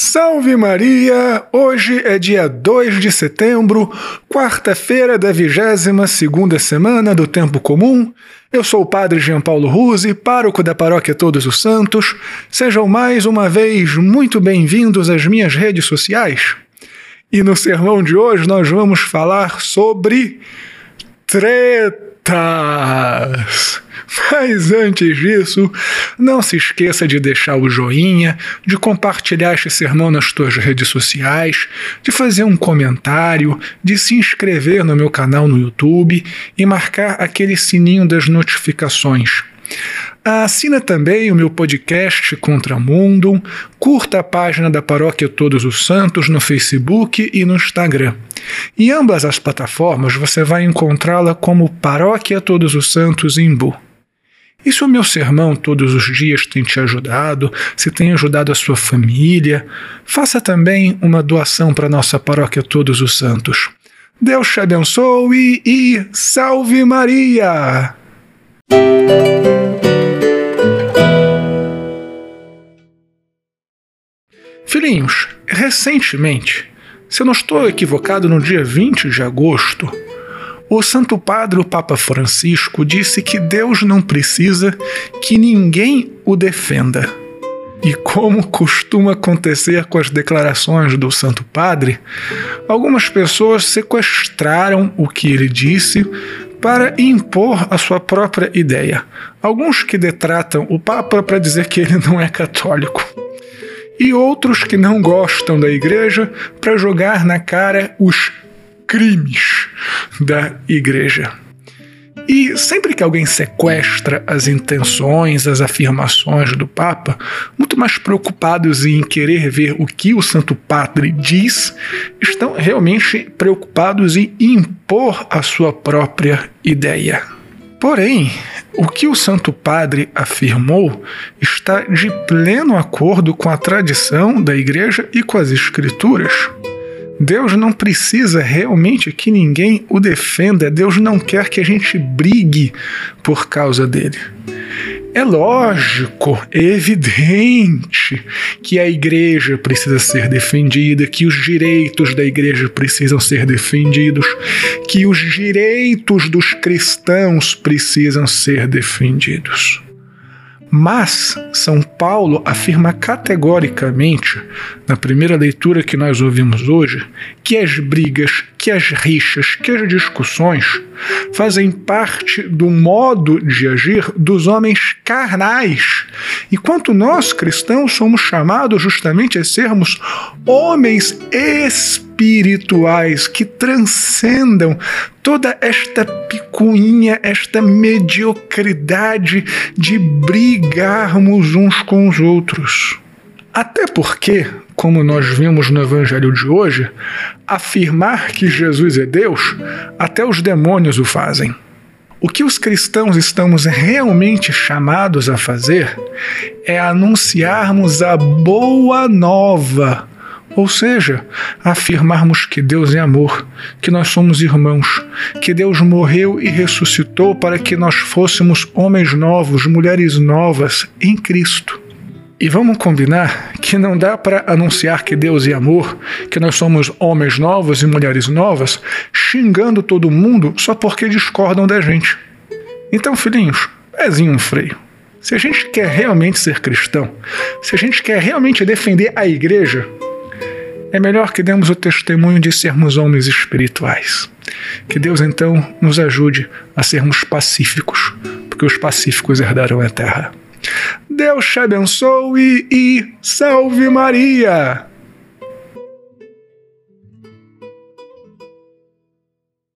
Salve Maria! Hoje é dia 2 de setembro, quarta-feira da 22 segunda semana do Tempo Comum. Eu sou o Padre Jean Paulo Ruse, pároco da Paróquia Todos os Santos. Sejam mais uma vez muito bem-vindos às minhas redes sociais. E no sermão de hoje nós vamos falar sobre Mas antes disso, não se esqueça de deixar o joinha, de compartilhar este sermão nas suas redes sociais, de fazer um comentário, de se inscrever no meu canal no YouTube e marcar aquele sininho das notificações. Assina também o meu podcast Contramundo, curta a página da Paróquia Todos os Santos no Facebook e no Instagram. Em ambas as plataformas você vai encontrá-la como Paróquia Todos os Santos Imbu. E se o meu sermão todos os dias tem te ajudado, se tem ajudado a sua família, faça também uma doação para nossa paróquia Todos os Santos. Deus te abençoe e salve Maria! Filhinhos, recentemente, se eu não estou equivocado, no dia 20 de agosto, o Santo Padre, o Papa Francisco, disse que Deus não precisa que ninguém o defenda. E como costuma acontecer com as declarações do Santo Padre, algumas pessoas sequestraram o que ele disse para impor a sua própria ideia. Alguns que detratam o Papa para dizer que ele não é católico. E outros que não gostam da igreja para jogar na cara os crimes da igreja. E sempre que alguém sequestra as intenções, as afirmações do Papa, muito mais preocupados em querer ver o que o Santo Padre diz, estão realmente preocupados em impor a sua própria ideia. Porém, o que o Santo Padre afirmou está de pleno acordo com a tradição da Igreja e com as Escrituras. Deus não precisa realmente que ninguém o defenda. Deus não quer que a gente brigue por causa dele. É lógico, é evidente que a igreja precisa ser defendida, que os direitos da igreja precisam ser defendidos, que os direitos dos cristãos precisam ser defendidos. Mas São Paulo afirma categoricamente, na primeira leitura que nós ouvimos hoje, que as brigas, que as rixas, que as discussões fazem parte do modo de agir dos homens carnais. Enquanto nós cristãos somos chamados justamente a sermos homens espirituais que transcendam toda esta picuinha, esta mediocridade de brigarmos uns com os outros. Até porque, como nós vimos no Evangelho de hoje, afirmar que Jesus é Deus, até os demônios o fazem. O que os cristãos estamos realmente chamados a fazer é anunciarmos a boa nova, ou seja, afirmarmos que Deus é amor, que nós somos irmãos, que Deus morreu e ressuscitou para que nós fôssemos homens novos, mulheres novas em Cristo. E vamos combinar que não dá para anunciar que Deus é amor, que nós somos homens novos e mulheres novas, xingando todo mundo só porque discordam da gente. Então, filhinhos, pezinho um freio. Se a gente quer realmente ser cristão, se a gente quer realmente defender a igreja, é melhor que demos o testemunho de sermos homens espirituais. Que Deus então nos ajude a sermos pacíficos, porque os pacíficos herdarão a terra. Deus te abençoe e salve Maria!